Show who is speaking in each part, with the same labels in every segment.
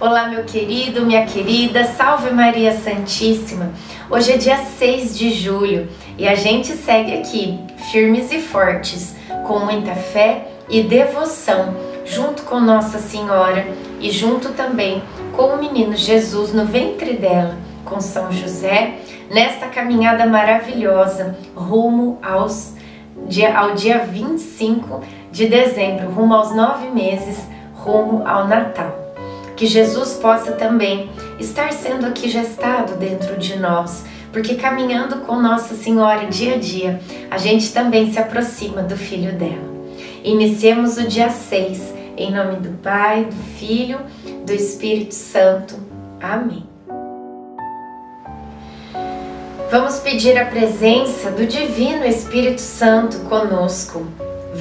Speaker 1: Olá, meu querido, minha querida, salve Maria Santíssima. Hoje é dia 6 de julho e a gente segue aqui, firmes e fortes, com muita fé e devoção, junto com Nossa Senhora e junto também com o menino Jesus no ventre dela, com São José, nesta caminhada maravilhosa rumo aos, dia, ao dia 25 de dezembro, rumo aos nove meses, rumo ao Natal que Jesus possa também estar sendo aqui gestado dentro de nós, porque caminhando com Nossa Senhora dia a dia, a gente também se aproxima do Filho dela. Iniciemos o dia 6, em nome do Pai, do Filho, do Espírito Santo. Amém. Vamos pedir a presença do Divino Espírito Santo conosco.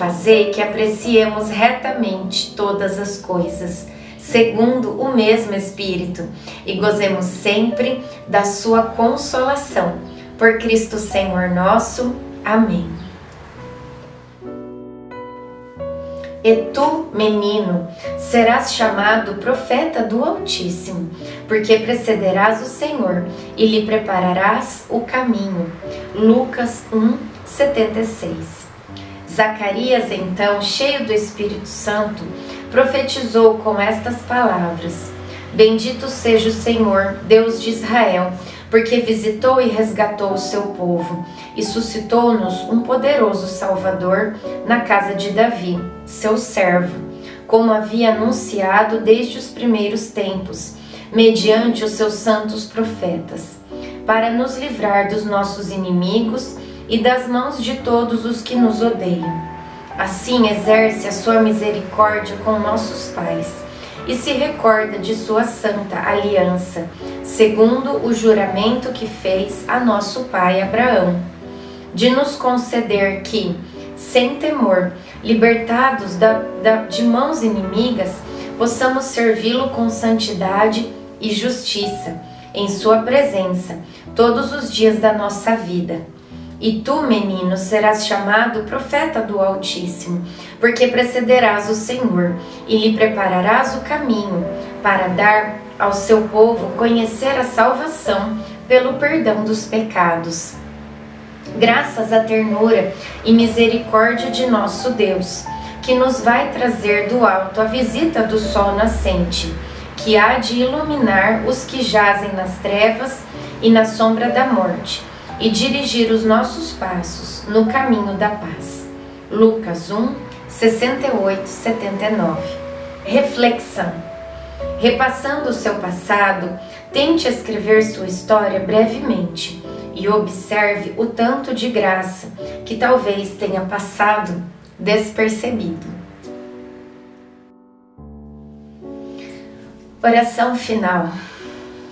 Speaker 1: fazei que apreciemos retamente todas as coisas segundo o mesmo Espírito, e gozemos sempre da sua consolação. Por Cristo Senhor nosso. Amém. E tu, menino, serás chamado profeta do Altíssimo, porque precederás o Senhor e lhe prepararás o caminho. Lucas 1, 76. Zacarias, então, cheio do Espírito Santo, profetizou com estas palavras: Bendito seja o Senhor, Deus de Israel, porque visitou e resgatou o seu povo e suscitou-nos um poderoso Salvador na casa de Davi, seu servo, como havia anunciado desde os primeiros tempos, mediante os seus santos profetas, para nos livrar dos nossos inimigos e das mãos de todos os que nos odeiam. Assim exerce a sua misericórdia com nossos pais e se recorda de sua santa aliança, segundo o juramento que fez a nosso pai Abraão, de nos conceder que, sem temor, libertados da, da, de mãos inimigas, possamos servi-lo com santidade e justiça, em Sua presença, todos os dias da nossa vida e tu, menino, serás chamado profeta do Altíssimo, porque precederás o Senhor e lhe prepararás o caminho para dar ao seu povo conhecer a salvação pelo perdão dos pecados. Graças à ternura e misericórdia de nosso Deus, que nos vai trazer do alto a visita do sol nascente, que há de iluminar os que jazem nas trevas e na sombra da morte e dirigir os nossos passos no caminho da paz. Lucas 1, 68, 79. Reflexão. Repassando o seu passado, tente escrever sua história brevemente e observe o tanto de graça que talvez tenha passado despercebido. Oração final.